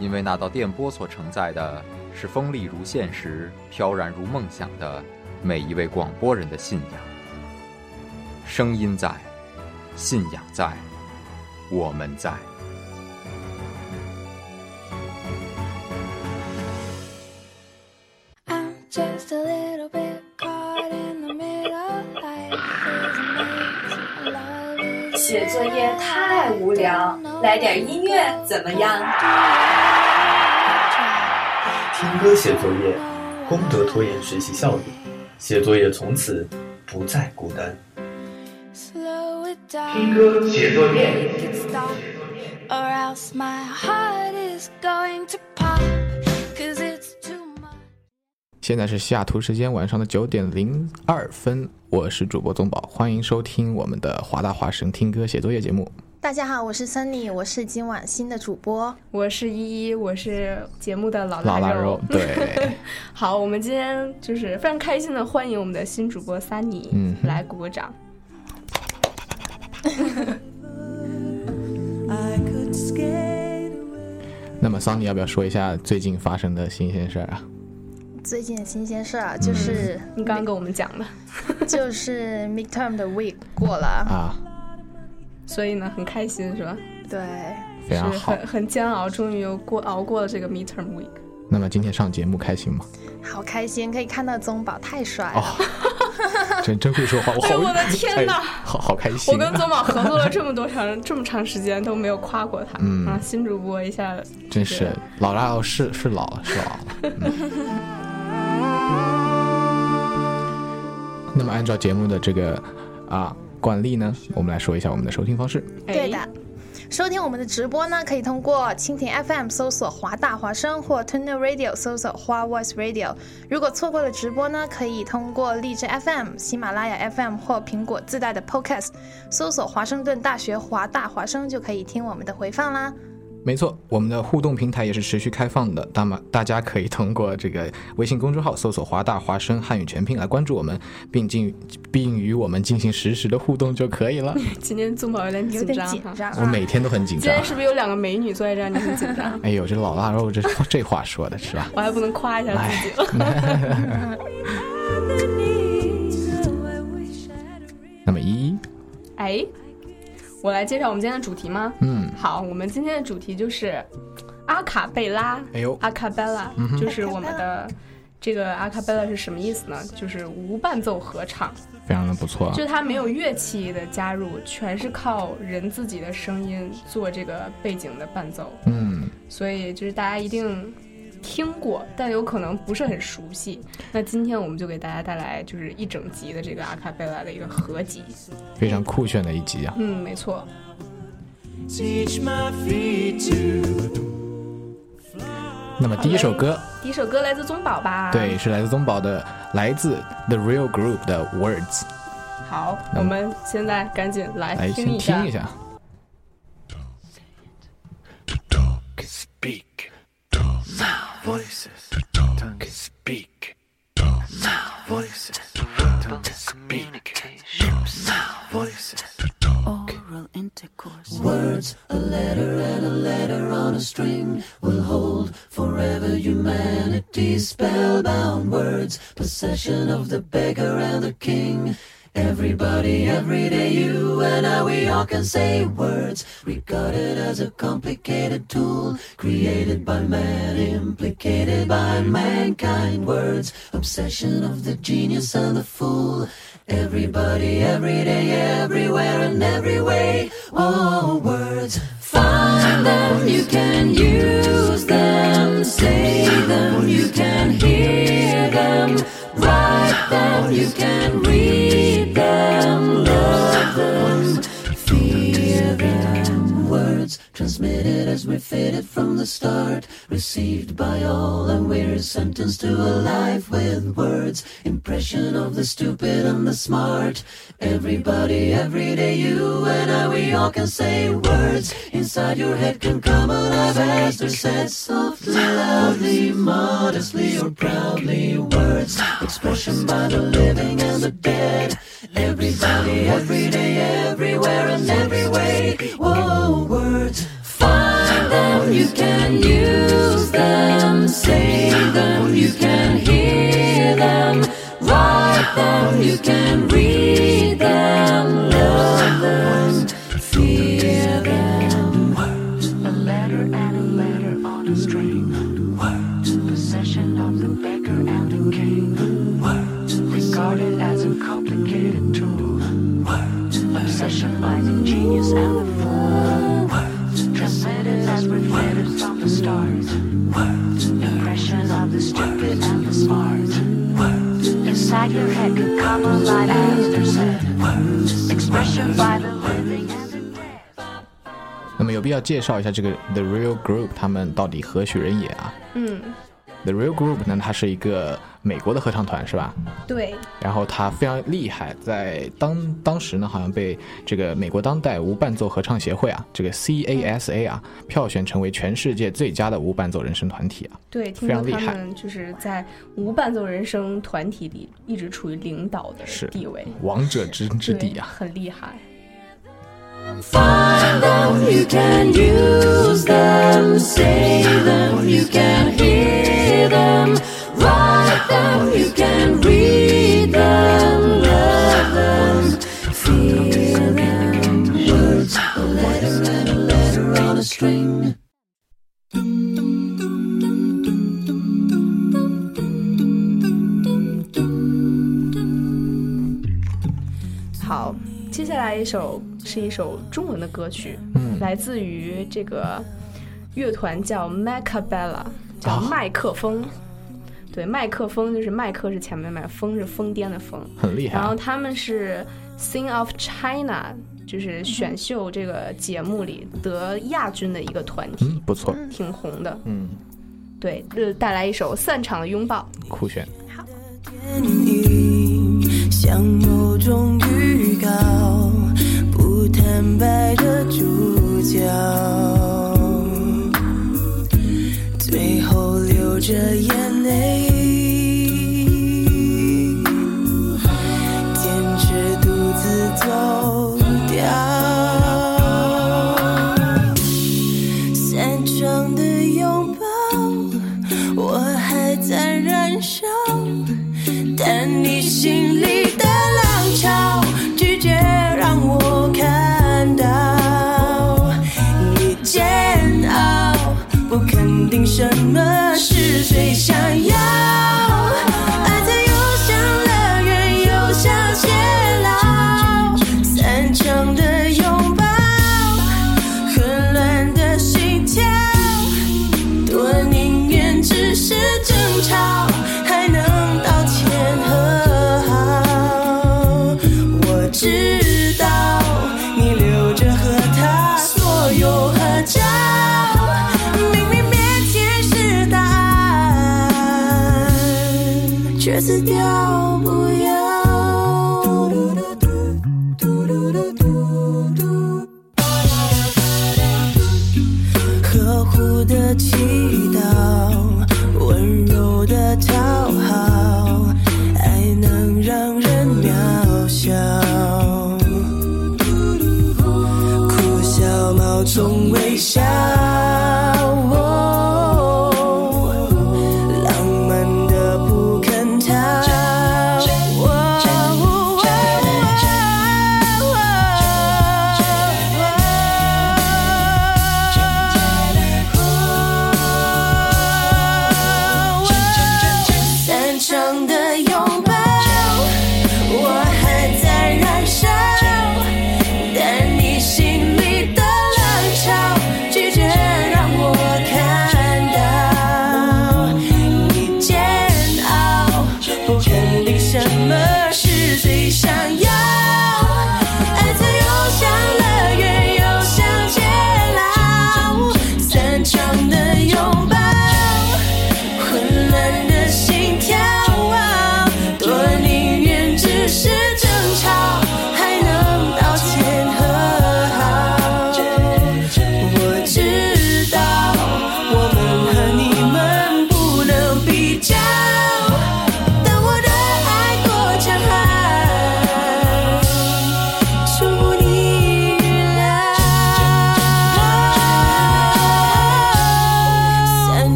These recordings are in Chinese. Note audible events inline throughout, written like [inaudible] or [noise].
因为那道电波所承载的是锋利如现实、飘然如梦想的每一位广播人的信仰。声音在，信仰在，我们在。[laughs] 写作业太无聊，来点音乐怎么样？听歌写作业，功德拖延学习效率，写作业从此不再孤单。Slow it down. 听歌写作业，stop, or else my heart is going to pop. Cause it's too much. 现在是西雅图时间晚上的九点零二分，我是主播宗宝，欢迎收听我们的华大华声听歌写作业节目。大家好，我是 Sunny，我是今晚新的主播。我是依依，我是节目的老老腊肉。肉，对，[laughs] 好，我们今天就是非常开心的欢迎我们的新主播 Sunny，嗯来鼓个掌。[laughs] 那么，Sunny 要不要说一下最近发生的新鲜事儿啊？最近的新鲜事儿啊，就是、你刚刚跟我们讲的，[laughs] 就是 midterm 的 week 过了，啊，所以呢很开心是吧？对，非常好。很很煎熬，终于又过熬过了这个 midterm week。那么今天上节目开心吗？好开心，可以看到宗宝，太帅了。哦，真真会说话，我好，[laughs] 哎我的天哪哎好好开心、啊。我跟宗宝合作了这么多长 [laughs] 这么长时间都没有夸过他，嗯啊，新主播一下真是老了是是老了是老了。嗯 [laughs] 那么按照节目的这个啊惯例呢，我们来说一下我们的收听方式。对的哎。收听我们的直播呢，可以通过蜻蜓 FM 搜索华大华声或 Tuner Radio 搜索花 Voice Radio。如果错过了直播呢，可以通过荔枝 FM、喜马拉雅 FM 或苹果自带的 Podcast 搜索华盛顿大学华大华声，就可以听我们的回放啦。没错，我们的互动平台也是持续开放的，那么大家可以通过这个微信公众号搜索“华大华声汉语全拼”来关注我们，并进并与我们进行实时的互动就可以了。今天宗宝有点紧张。紧张啊。我每天都很紧张今天。是不是有两个美女坐在这儿？你很紧张，[laughs] [laughs] 哎呦，这老腊肉这这话说的是吧？我还不能夸一下自己了。[laughs] 那么依依，哎，我来介绍我们今天的主题吗？嗯，好，我们今天的主题就是阿卡贝拉。哎呦，阿卡贝拉嗯就是我们的这个阿卡贝拉是什么意思呢？就是无伴奏合唱，非常的不错啊就是它没有乐器的加入，全是靠人自己的声音做这个背景的伴奏，嗯，所以就是大家一定听过，但有可能不是很熟悉。那今天我们就给大家带来就是一整集的这个阿卡贝拉的一个合集。非常酷炫的一集啊。嗯，没错。Teach my feet to 那么第一首歌，第一首歌来自宗宝吧？对，，是来自宗宝的，来自 The Real Group 的 Words，好，嗯我们现在赶紧来来先听一下。String will hold forever humanity spellbound words, possession of the beggar and the king. Everybody, every day, you and I, we all can say words, regarded as a complicated tool, created by man, implicated by mankind. Words, obsession of the genius and the fool. Everybody, every day, everywhere, and every way. Oh, words, find them, you can use them, say them, you can hear them, write them, you can read them, love them, transmitted as we faded from the the start, received by all, and we're sentenced to a life with words. Impression of the stupid and the smart. Everybody, every day, you and I, we all can say words. Inside your head can come alive as they're said softly, loudly, modestly, or proudly. Words, expression by the living and the dead. Everybody, every day, everywhere, and every way. Whoa, words. Them, you can use them, say them, you can hear them, write them, you can read 介绍一下这个 The Real Group 他们到底何许人也啊嗯，？The Real Group 呢，它是一个美国的合唱团，是吧？对，然后它非常厉害，在当当时呢，好像被这个美国当代无伴奏合唱协会啊，这个 CASA 啊，票选成为全世界最佳的无伴奏人声团体啊。对，非常厉害们就是在无伴奏人声团体里一直处于领导的是地位，王者之之地啊。很厉害。Find them, you can use them, say them, you can hear them, write them, you can read them, love them, fear them. Words, a letter and a letter on a string. 好，接下来一首 是一首中文的歌曲，嗯来自于这个乐团叫 Macabella，叫啊麦克风。对，麦克风就是麦克是前面麦，风是疯癫的疯。很厉害啊然后他们是 Sing of China，就是选秀这个节目里得亚军的一个团体，嗯，不错，挺红的。嗯，对，呃，带来一首《散场的拥抱》。酷炫。好惨白的主角，最后流着眼定送微笑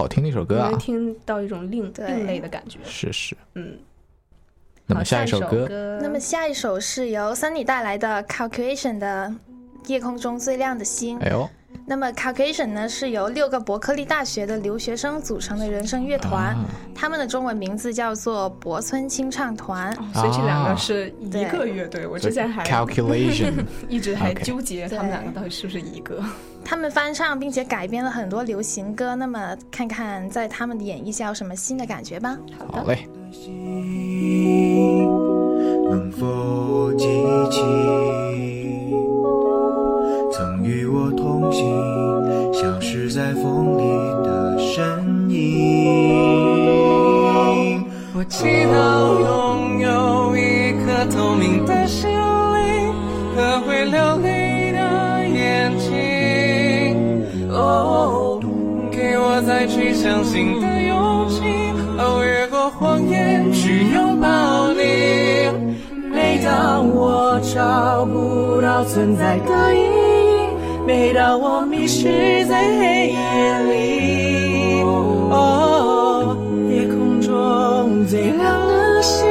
好听的一首歌啊能，听到一种另另类的感觉。是是。嗯，那么下一首歌，歌那么下一首是由 Sunny 带来的 Calculation 的《夜空中最亮的星》。哎呦，那么 Calculation 呢是由六个伯克利大学的留学生组成的人声乐团，啊他们的中文名字叫做博村清唱团。所以这两啊个是一个乐队。我之前还 calculation [laughs] 一直还纠结他们两个到底是不是一个。[laughs] 他们翻唱并且改编了很多流行歌，那么看看在他们的演绎下有什么新的感觉吧。好嘞，能否记起消失在风里的身影？我祈祷拥有一颗透明的心灵和会流泪的眼睛。哦，给我再去相信的勇气，哦，越过谎言去拥抱你。每当我找不到存在的意义，每当我迷失在黑夜里，哦，夜空中最亮的星，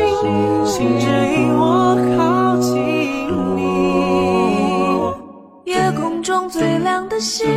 请指引我靠近你。夜空中最亮的星，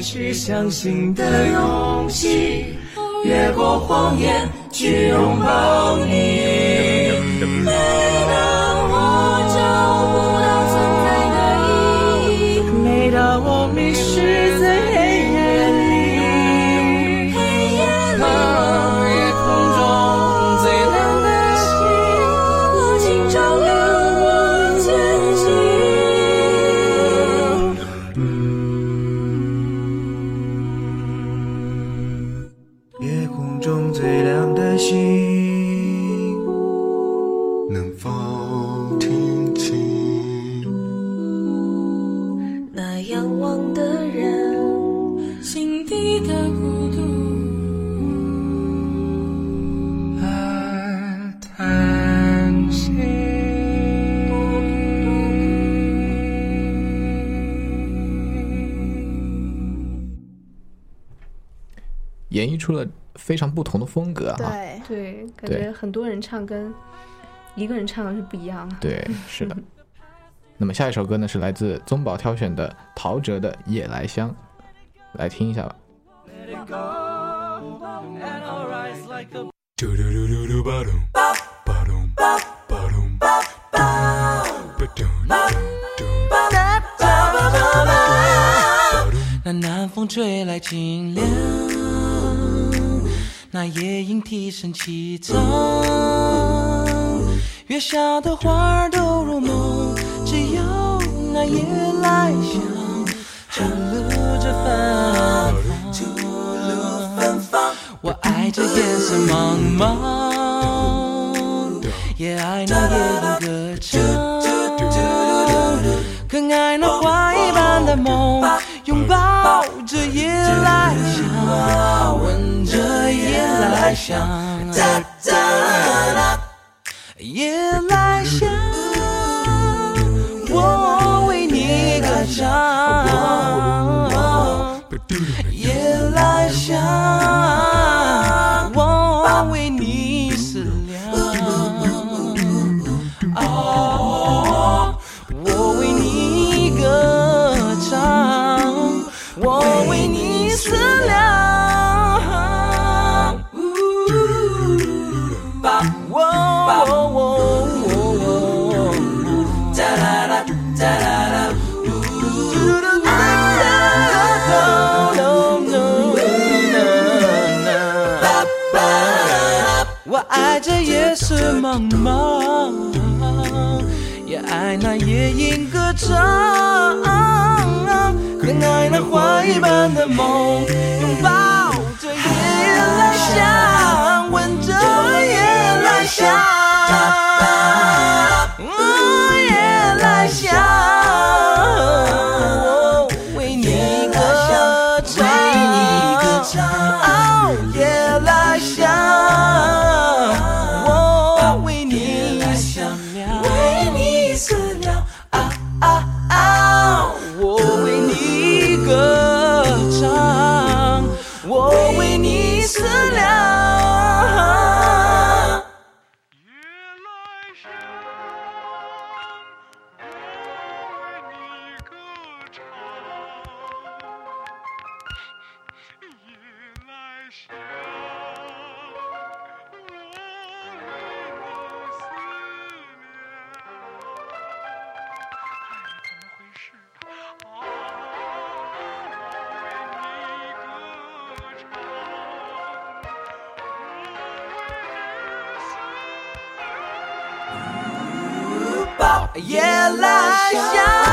去相信的勇气，越过谎言去拥抱你。出了非常不同的风格啊。对，对，感觉很多人唱跟一个人唱的是不一样的。对，是的。那么下一首歌呢，是来自宗宝挑选的陶喆的《夜来香》，来听一下吧。那南风吹来清凉，那夜莺啼声凄怆，月下的花儿都入梦，只有那夜来香，吐露着芬芳。吐露芬芳。我爱这夜色茫茫，也爱那夜莺歌唱，更爱那花一般的梦，拥抱着夜来香，夜来香，夜来香，我为你歌唱。夜来香，茫茫，也爱那夜莺歌唱，更爱那花一般的梦，拥抱着夜来香，闻着夜来香，show. 夜来香，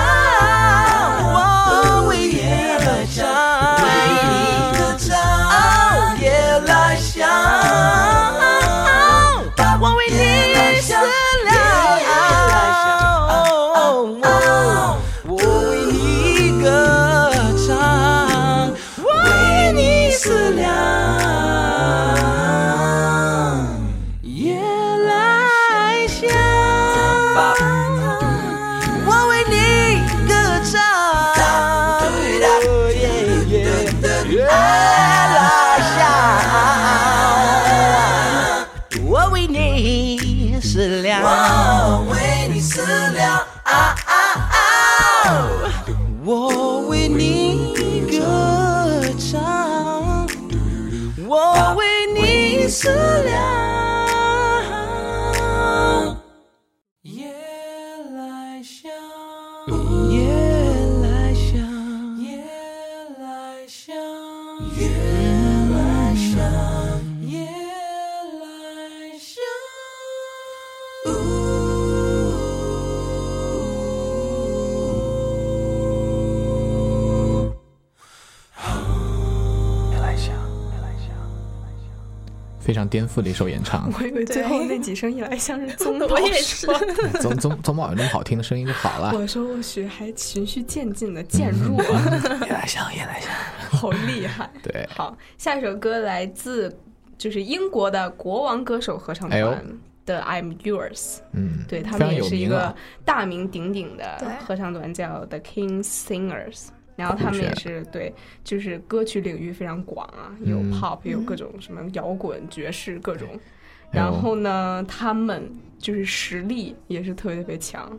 非常颠覆的一首演唱。我以为最后那几声一来像是 [laughs] 宗宝我也说是的。宗宗宗宝有那么好听的声音就好了。我说我学还循序渐进的渐入，夜来香，夜来香，[laughs] 好厉害。对，好，下一首歌来自就是英国的国王歌手合唱团的《I'm Yours》。嗯，对他们也是一个大名鼎鼎的合唱团，叫 The King Singers。然后他们也是对，就是歌曲领域非常广啊，有嗯 pop，有各种什么摇滚、爵士各种。[laughs] 然后呢，他们就是实力也是特别特别强，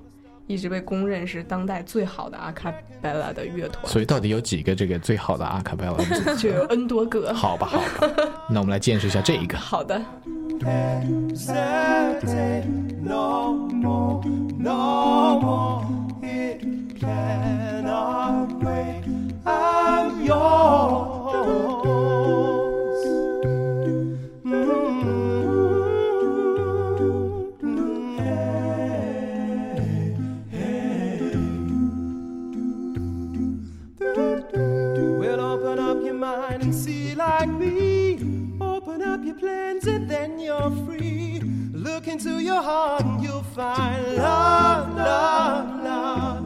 一直被公认是当代最好的阿卡贝拉的乐团，所以到底有几个这个最好的阿卡贝拉？[laughs] 就有 N 多个。好吧，好吧，那我们来见识一下这一个。好的，cannot wait. I'm yours. Well, open up your mind and see like me. Open up your plans and then you're free. Look into your heart and you'll find love, love, love,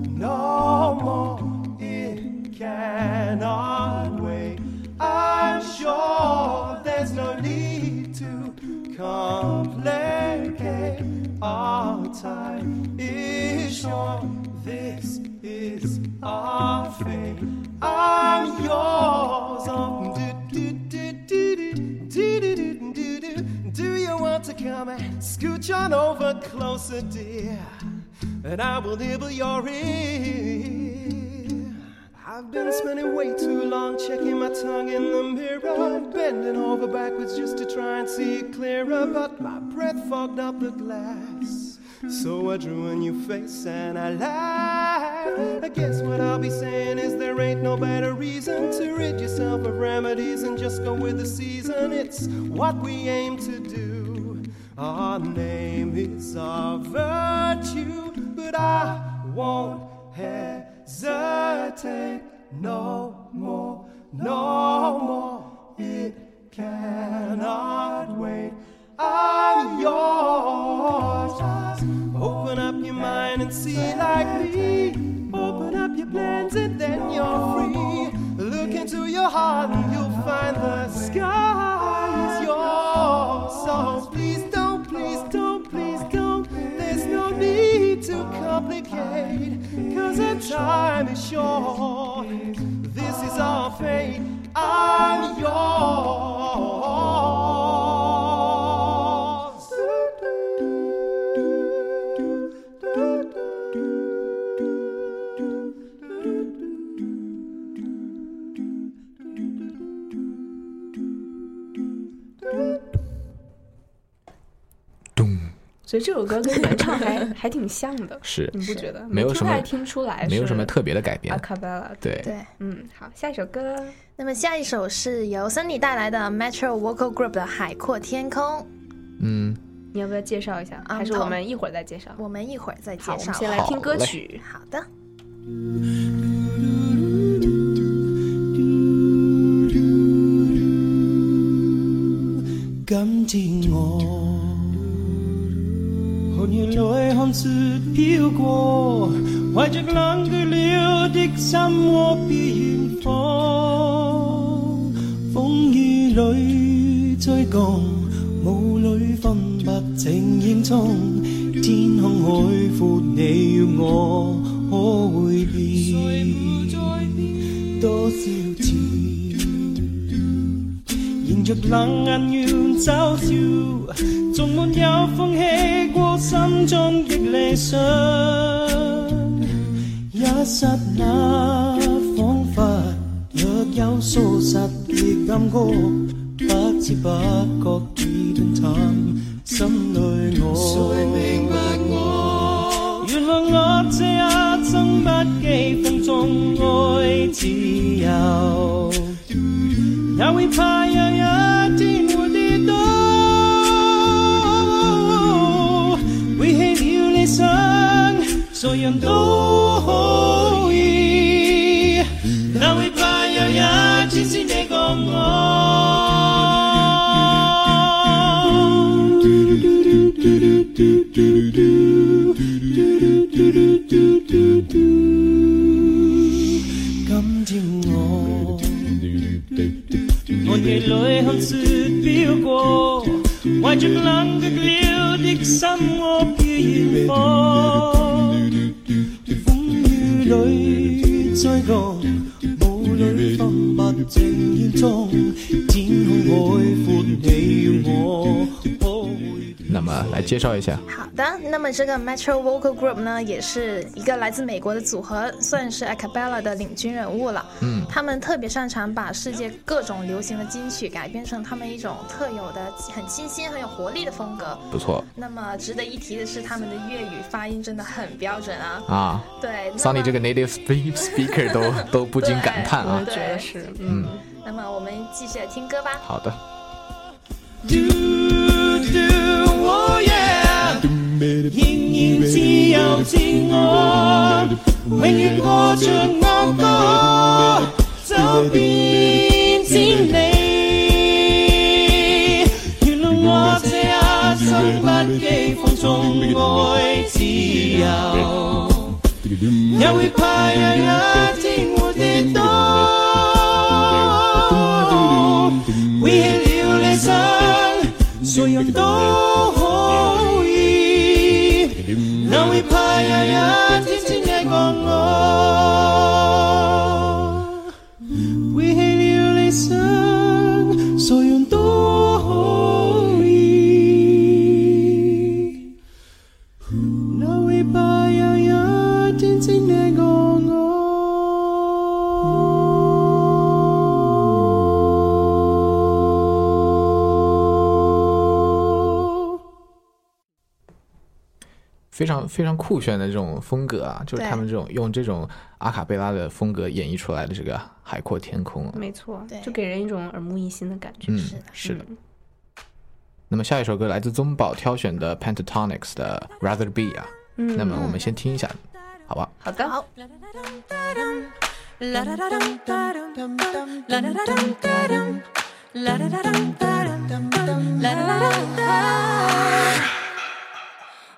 And I will nibble your ear. I've been spending way too long checking my tongue in the mirror, bending over backwards just to try and see it clearer. But my breath fogged up the glass. So I drew a new face and I lied. I guess what I'll be saying is there ain't no better reason to rid yourself of remedies and just go with the season. It's what we aim to do. Our name is our virtue, but I won't hesitate no more, no more. It cannot wait. I'm yours. Open up your mind and see like me. Open up your plans and then you're free. Look into your heart and you'll find the sky complicate. Cause our time is short. This is our fate. I'm yours. 所以这首歌跟原唱还 [laughs] 还挺像的，是你不觉得？没有什么听还听出来，没有什么特别的改变阿。卡贝拉，对对，嗯，好，下一首歌，那么下一首是由森尼带来的 Metro Vocal Group 的《海阔天空》，嗯，你要不要介绍一下？嗯还是我们一会儿再介绍？我们一会儿再介绍。们先来听歌曲。好的。今天我雪飄過，懷着冷卻了的心窩飄遠方。風雨里追赶，雾里分不清影蹤。天空海阔，你與我可会变？多少次？迎着冷眼願嘲笑，縱沒有放棄過心中的理想，一刹那恍惚。若有数十亿金国，不知不觉。人都可以，但会怕。有一時先，你共我。今天我，我夜裡看雪飆过，懷着冷却了的心，惡嘅現況。那那么来介绍一下。好的，那么这个 Metro Vocal Group 呢，也是一个来自美国的组合，算是 a cappella 的领军人物了。嗯他们特别擅长把世界各种流行的金曲改编成他们一种特有的、很清新、很有活力的风格。不错那么值得一提的是，他们的粤语发音真的很标准啊。啊，对，那桑尼么这个 native spe- speaker 都 [laughs] 都不禁感叹啊我，觉得是嗯，那么我们继续来听歌吧。好的。Oh 仍然自由自我，永遠過着我歌，走遍千里。原來我這一生不羈放縱愛自由，也會怕有一天會跌倒。為了理想，誰人都可以，哪會怕有一天千非常非常酷炫的这种风格啊，就是他们这种用这种阿卡贝拉的风格演绎出来的这个海阔天空啊。没错，就给人一种耳目一新的感觉。嗯，是的。那么下一首歌来自宗宝挑选的 Pentatonics 的 Rather Be 啊，嗯那么我们先听一下，好吧？好的，好。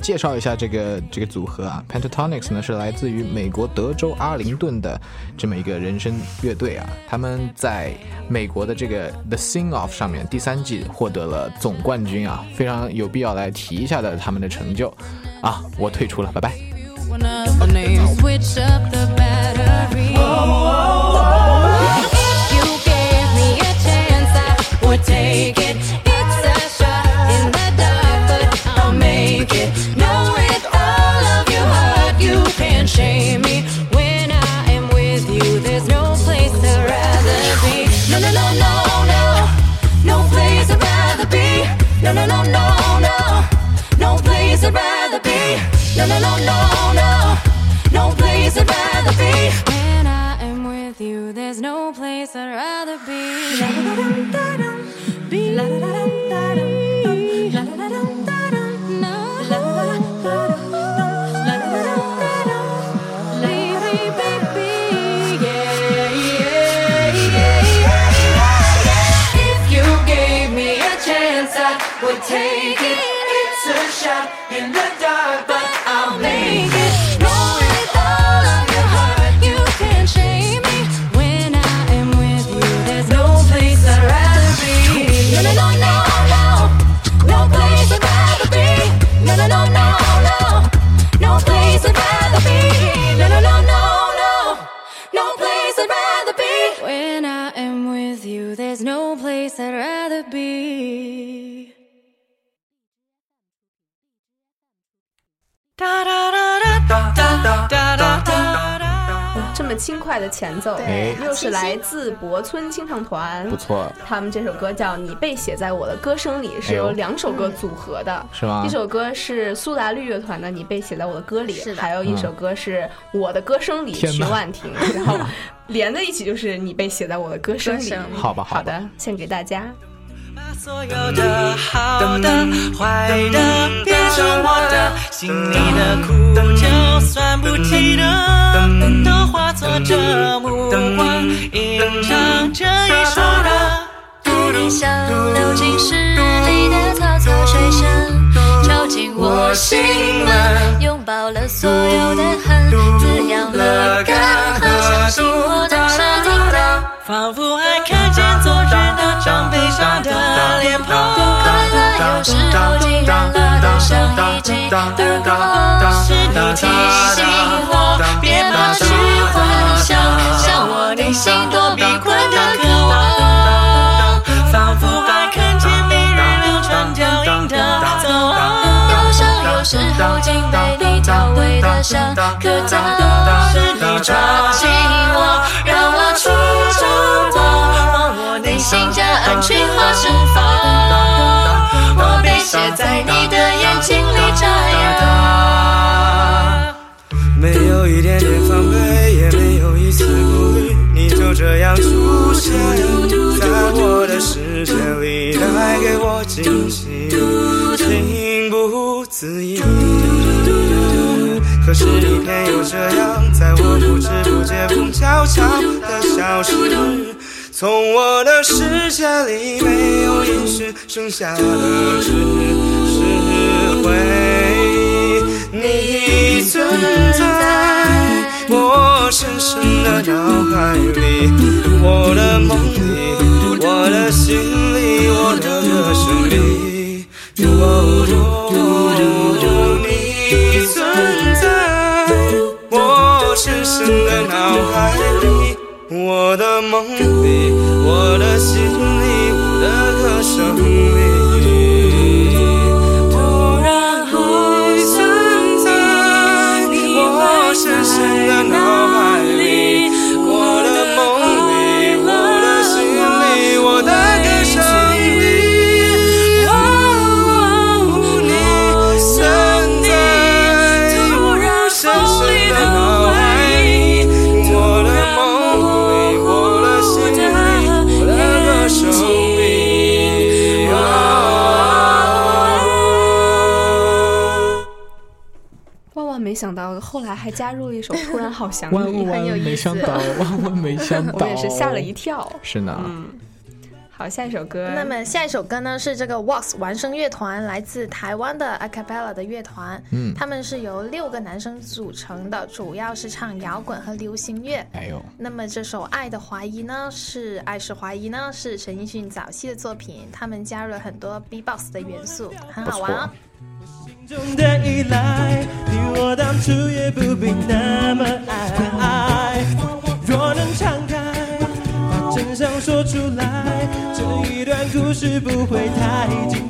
介绍一下这个这个组合啊，Pentatonics 呢是来自于美国德州阿灵顿的这么一个人声乐队啊，他们在美国的这个 The Sing Off 上面第三季获得了总冠军啊，非常有必要来提一下的他们的成就。啊，我退出了，拜拜。Can't shame me. When I am with you, there's no place I'd rather be. No, no, no, no, no. No place I'd rather be. No, no, no, no, no. No place I'd rather be. No, no, no, no, no. No place I'd rather be. When I am with you, there's no place I'd rather be. La. Be la dum da dum. La da da dum da dum. No. La da da dum da dum. La would take it. It's a shot in the dark, 哦这么轻快的前奏，对。又是来自博村清唱团，不错。他们这首歌叫《你被写在我的歌声里》，是由两首歌组合的，是吗？一首歌是苏打绿乐团的《你被写在我的歌里是》，还有一首歌是我的歌声里，天哪。曲婉婷，[laughs] 然后连在一起就是你被写在我的歌声里。好，吧，好的，献给大家。所有的好的、坏的，变成我的心里的苦，就算不记得，都化作这目光，吟唱这一首歌。爱你像流进诗里的草草水声，敲进我心门，拥抱了所有的恨，滋养了干涸，相信我。仿佛还看见昨日那张悲伤的脸庞。快乐有时候竟然乐得像已经而过，是你提醒我，别怕去幻想，向我内心躲避困的渴望。仿佛还看见每日流传脚印的。时候竟被你调味的像颗糖，是你抓紧我，让我去触摸，往我内心加安群化释放。我被写在你的眼睛里眨呀。没有一点点防备，也没有一丝顾虑，你就这样出现在我的世界里，带给我惊喜，在我不知不觉中悄悄地消失。从我的世界里没有音讯，剩下的只是回忆。你存在我深深的脑海里，我的梦里，我的心里，我的歌声里。我的梦里，我的心想到，后来还加入了一首《突然好想你》，万万没想到，万万没想到，我也是吓了一跳。是呢，嗯，好，下一首歌。那么下一首歌呢是这个 Wax 完声乐团，来自台湾的 a cappella 的乐团。嗯他们是由六个男生组成的，主要是唱摇滚和流行乐。哎呦，那么这首《爱的怀疑》呢，是《爱是怀疑》呢，是陈奕迅早期的作品，他们加入了很多 B-box 的元素，很好玩哦。我当初也不必那么爱。若能敞开，把真相说出来，这一段故事不会太精彩。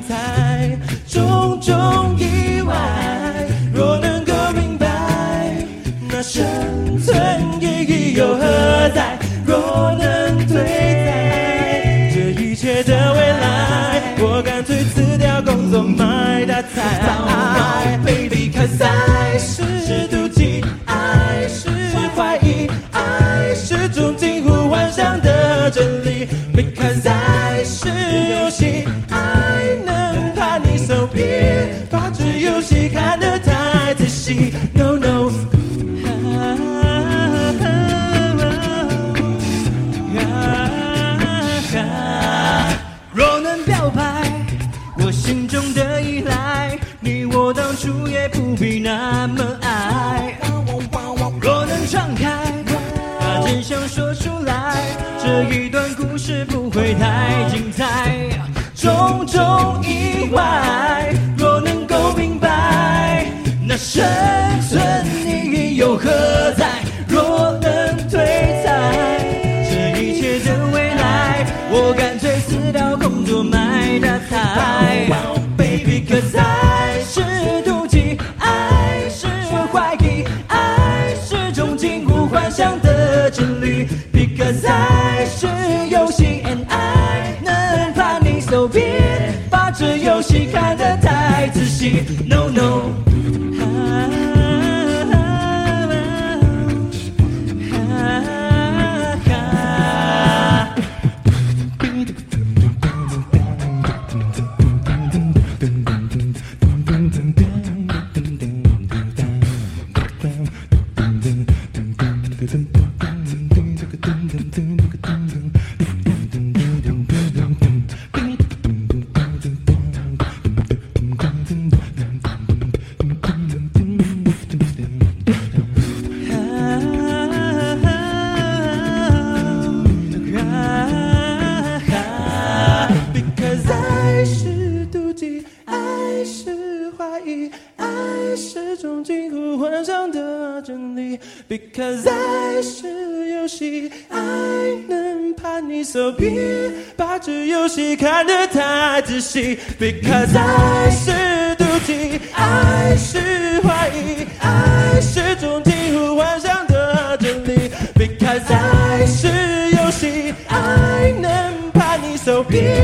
Because 爱是妒忌，爱是怀疑，爱是种近乎幻想的真理。Because 爱是游戏，爱能把你手别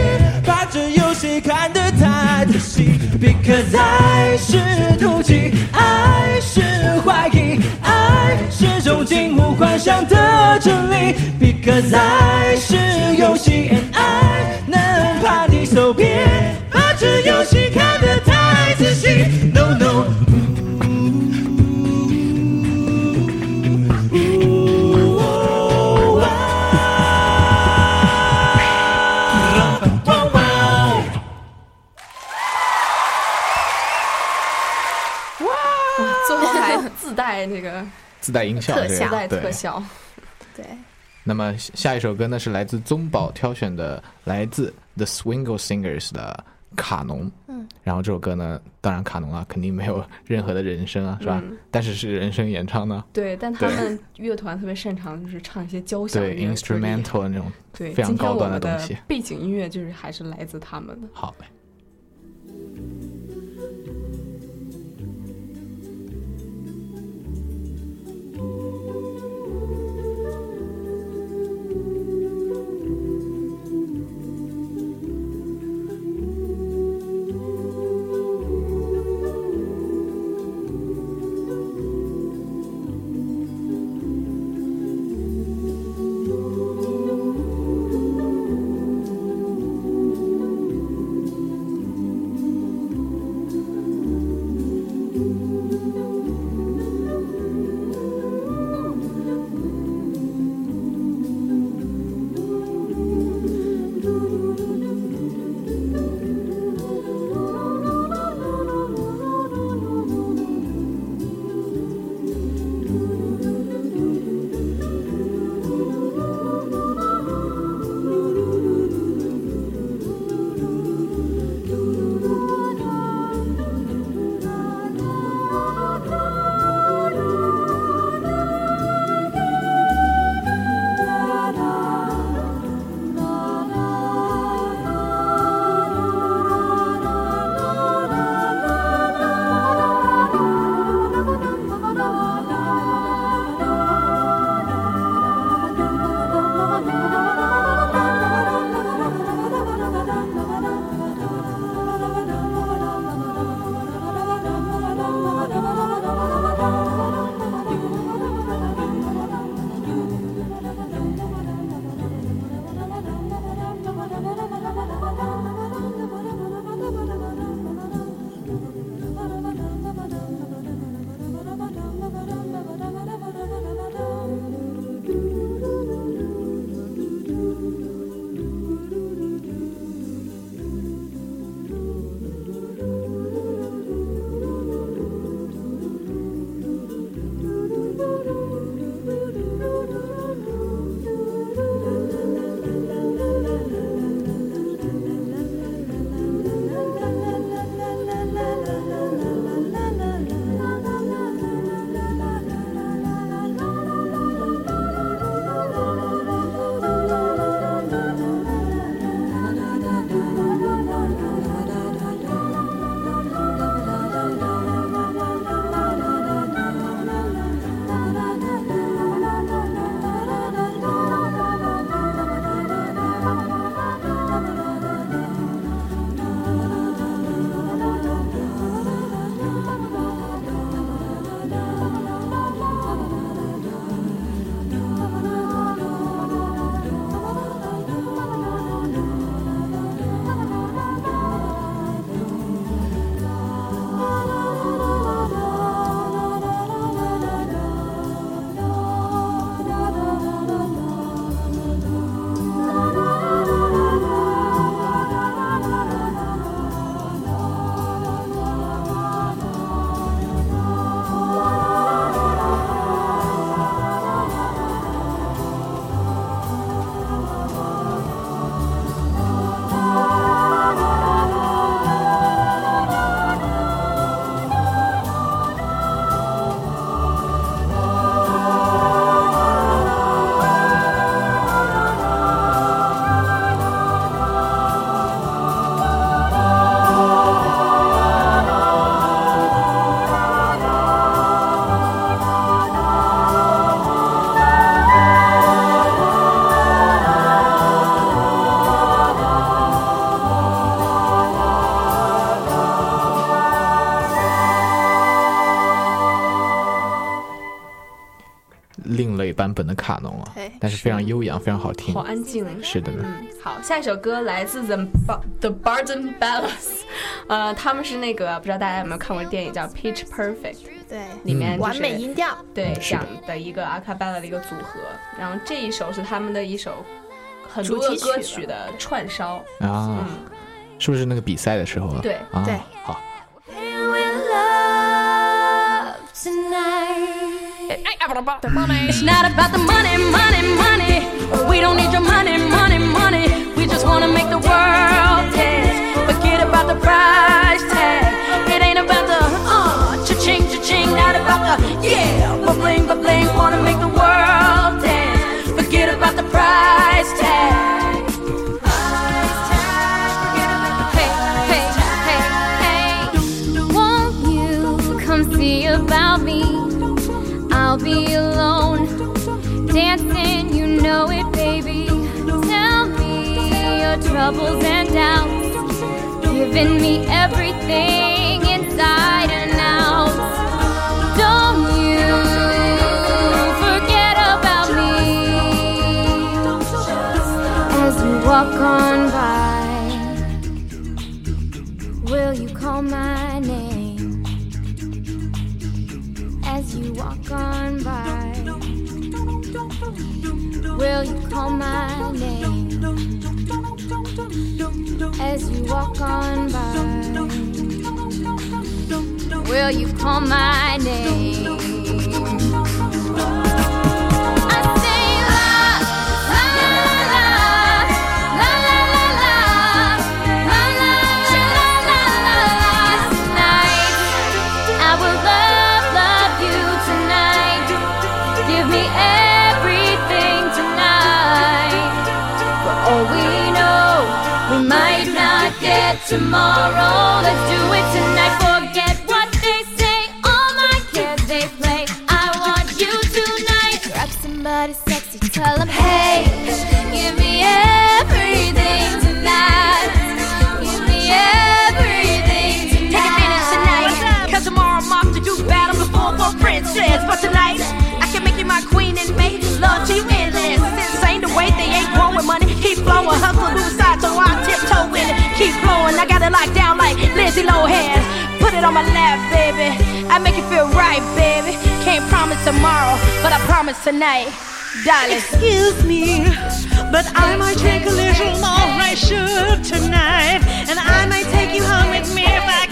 把这游戏看得太仔细。Because 爱是妒忌，爱是怀疑，爱是种近乎幻想的真理。Because 爱效，特效对特效。对，那么下一首歌呢是来自宗宝挑选的，来自 The Swingle Singers 的卡农。嗯，然后这首歌呢，当然卡农啊，肯定没有任何的人声啊，是吧？嗯但是是人声演唱呢，对，但他们乐团特别擅长就是唱一些交响对 instrumental 的那种对，非常高端东西。背景音乐就是还是来自他们的。好嘞。版本的卡农啊对，但是非常悠扬，非常好听好。安静。是的呢。嗯，好，下一首歌来自 The Bar The Barden b a l l a s 呃，他们是那个不知道大家有没有看过电影叫《Pitch Perfect》，对，里面、就是、完美音调，对是的讲的一个阿卡贝拉的一个组合，然后这一首是他们的一首很多歌曲的串烧，啊，是不是那个比赛的时候啊？对啊对，about the money, troubles and doubts, giving me everything inside and out. Don't you forget about me as you walk on by. Will you call my name? as you walk on by. Will you call my name as you walk on by? Will you call my name? Tomorrow. Let's do Lindsay Lohan. Put it on my lap, baby. I make you feel right, baby. Can't promise tomorrow, but I promise tonight. Darling. Excuse me, but I might take a little more I should tonight, and I might take you home with me if I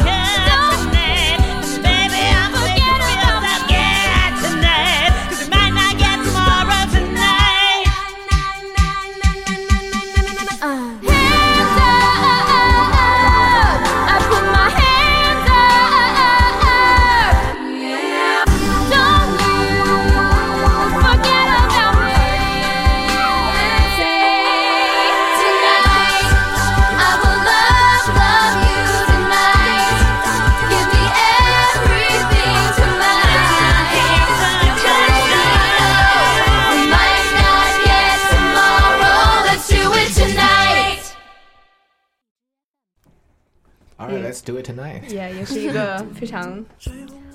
也也是一个非常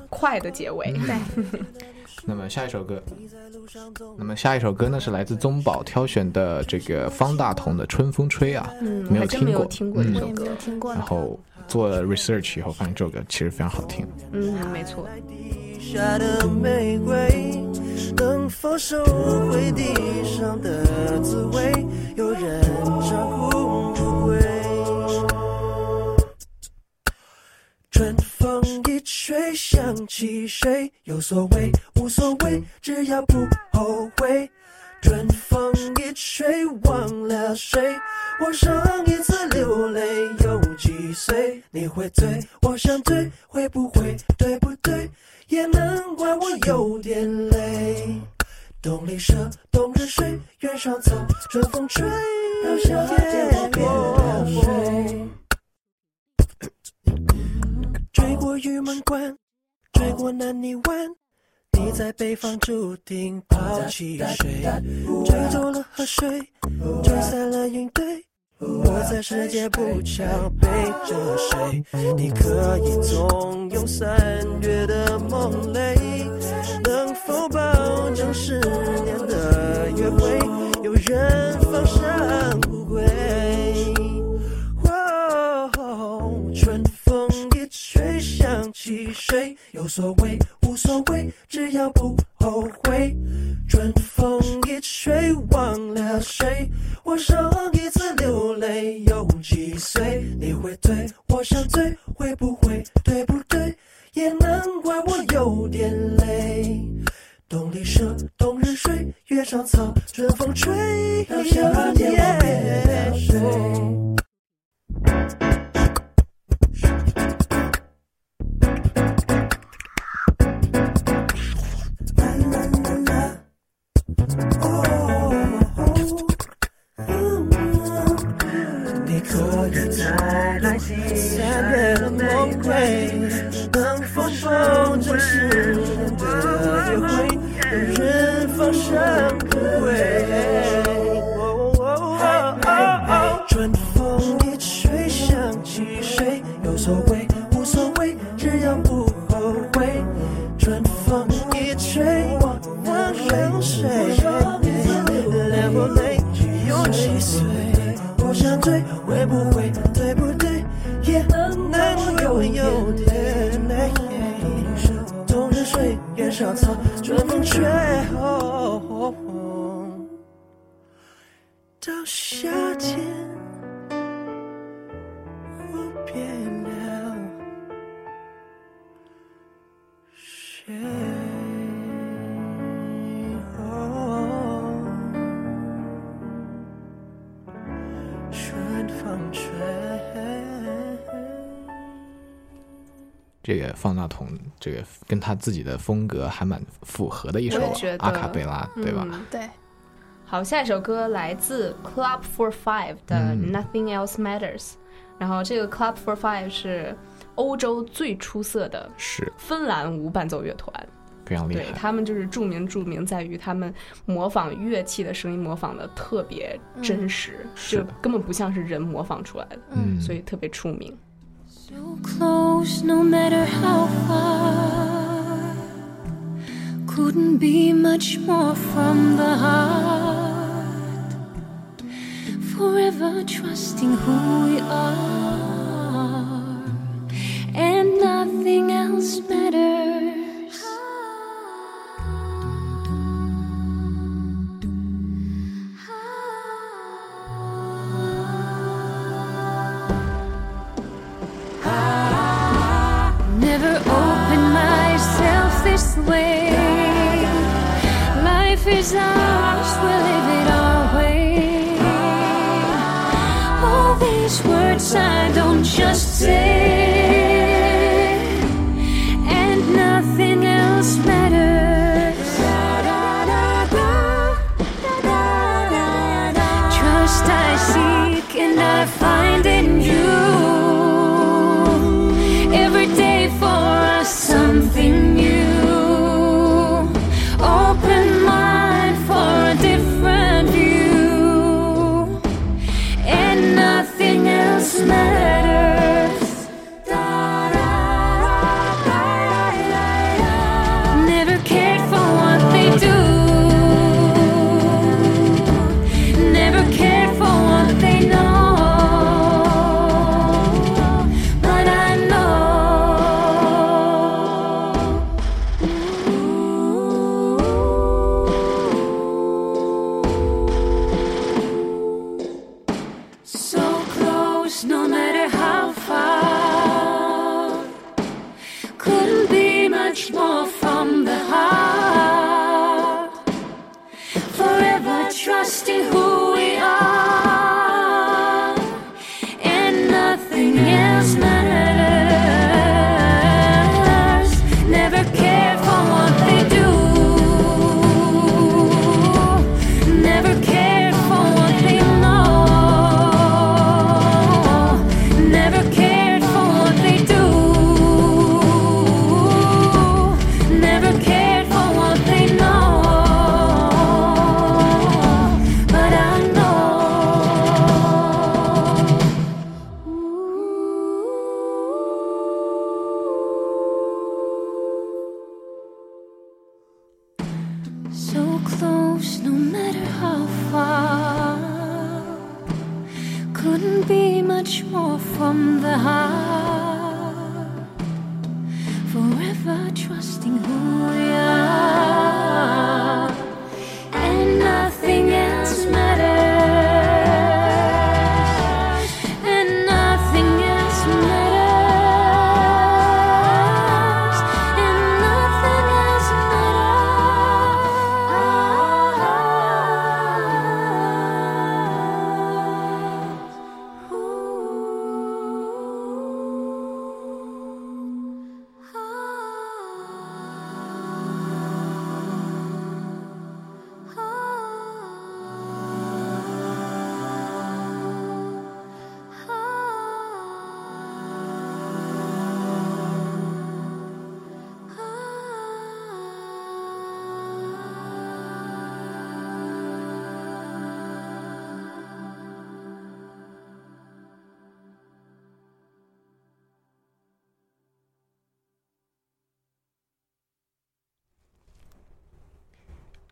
快的结尾。对，[laughs] 那么下一首歌，那么下一首歌呢是来自宗宝挑选的这个方大同的《春风吹》啊，嗯没有我还真没有过，听过这首嗯歌没有听过。然后做了 research 以后，发现这首歌其实非常好听。嗯，没错。下的玫瑰，能否收回地上的滋味？有人长哭风一吹，想起谁？有所谓，无所谓，只要不后悔。春风一吹，忘了谁？我上一次流泪有几岁？你会醉，我想醉，会不会对不对？也难怪我有点累。东篱舍，冬日水，原上草，春风吹，让夏天落水。追过玉门关，追过南泥湾，你在北方注定抛弃谁？追走了河水，追散了云堆。我在世界不巧背着谁？你可以纵容三月的梦泪，能否保证十年的约会有人方向不归。谁，有所谓无所谓，只要不后悔。春风一吹忘了谁，我上一次流泪有几岁？你会对我想醉，会不会对不对？也难怪我有点累。冬里舍，冬日睡，月上草，春风吹，到夏天我别睡。再来几三月的梦归，能否守真实的约会，人方向不归。春风一吹想起谁，有所谓无所谓，只要不后悔。春风一吹忘了谁，连我泪有几岁。我想醉，会不会睡，月上草，春风吹。到夏天，我变了这个方大同，这个跟他自己的风格还蛮符合的一首我觉得阿卡贝拉，对吧？嗯对。好，下一首歌来自 Club for Five 的嗯 Nothing Else Matters，、然后这个 Club for Five 是欧洲最出色的是芬兰无伴奏乐团。非常厉害。他们就是著名著名在于他们模仿乐器的声音模仿的特别真实，就根本不像是人模仿出来的，嗯所以特别出名。Close no matter how far. Couldn't be much more from the heart. Forever trusting who we are, and nothing else matters.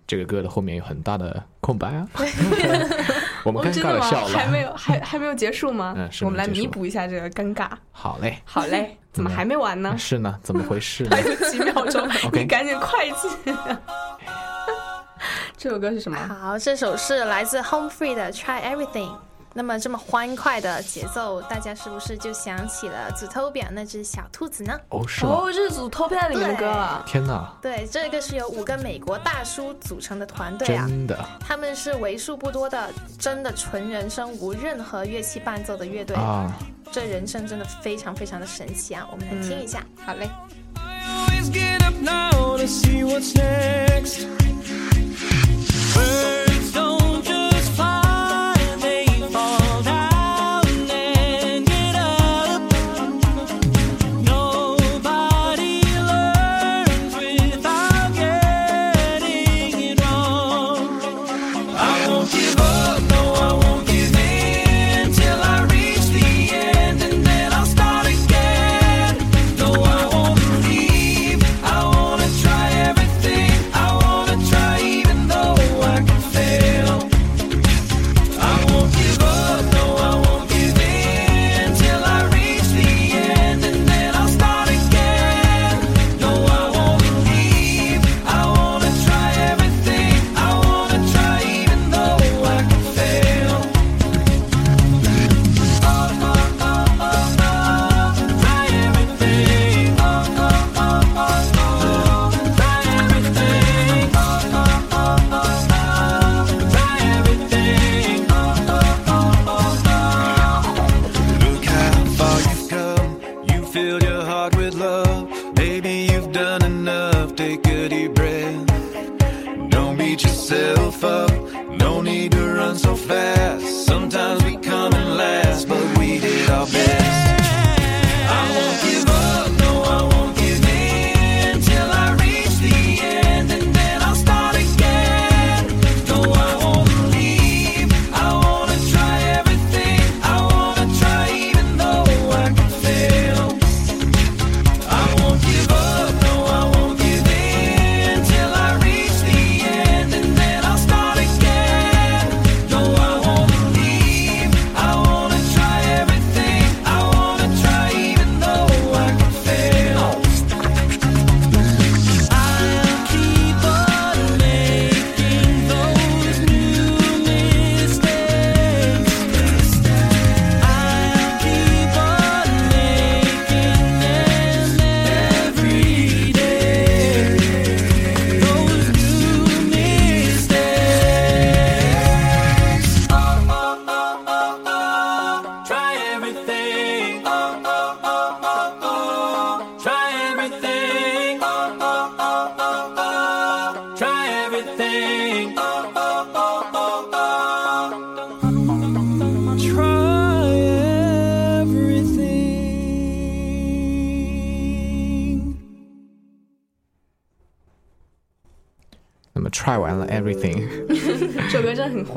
这个歌的后面有很大的空白啊，我们尴真的吗？尬的笑了。还没有，还还没有结束吗？嗯是我们来弥补一下这个尴尬。好嘞，好嘞，怎么还没完呢？是呢，怎么回事呢 [laughs] 还？有几秒钟，[laughs] OK 你赶紧快进。[laughs] 这首歌是什么？好，这首是来自 Home Free 的 Try Everything。那么这么欢快的节奏，大家是不是就想起了 Zootopia 那只小兔子呢？哦，是吗？哦，这是《组 t o p i a 里面的歌啊。天哪，对，这个是由五个美国大叔组成的团队啊，真的他们是为数不多的真的纯人声，无任何乐器伴奏的乐队。啊！这人声真的非常非常的神奇啊！我们来听一下。好嘞。Always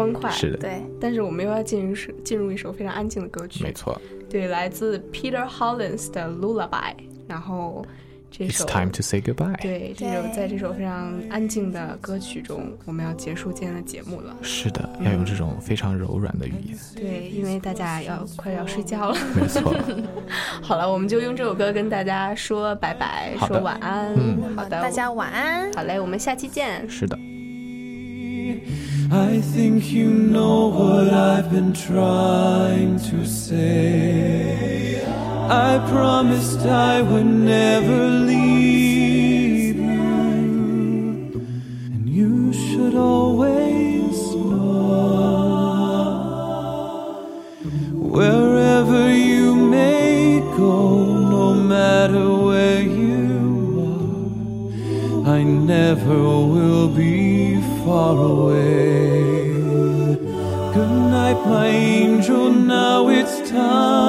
欢快。是的对，但是我们又要进入进入一首非常安静的歌曲。没错。对，来自 Peter Hollins 的 Lullaby。然后这 It's 首 time to say goodbye。对这首在这首非常安静的歌曲中，我们要结束今天的节目了。是的，要用这种非常柔软的语言。对，因为大家要快要睡觉了。没错。[laughs] 好了，我们就用这首歌跟大家说拜拜，说晚安。嗯好的，大家晚安。好嘞，我们下期见。是的。I think you know what I've been trying to say. I promised I would never leave you, and you should always know. Wherever you may go, no matter where you are, I never will be far away. Good night, my angel. Now it's time.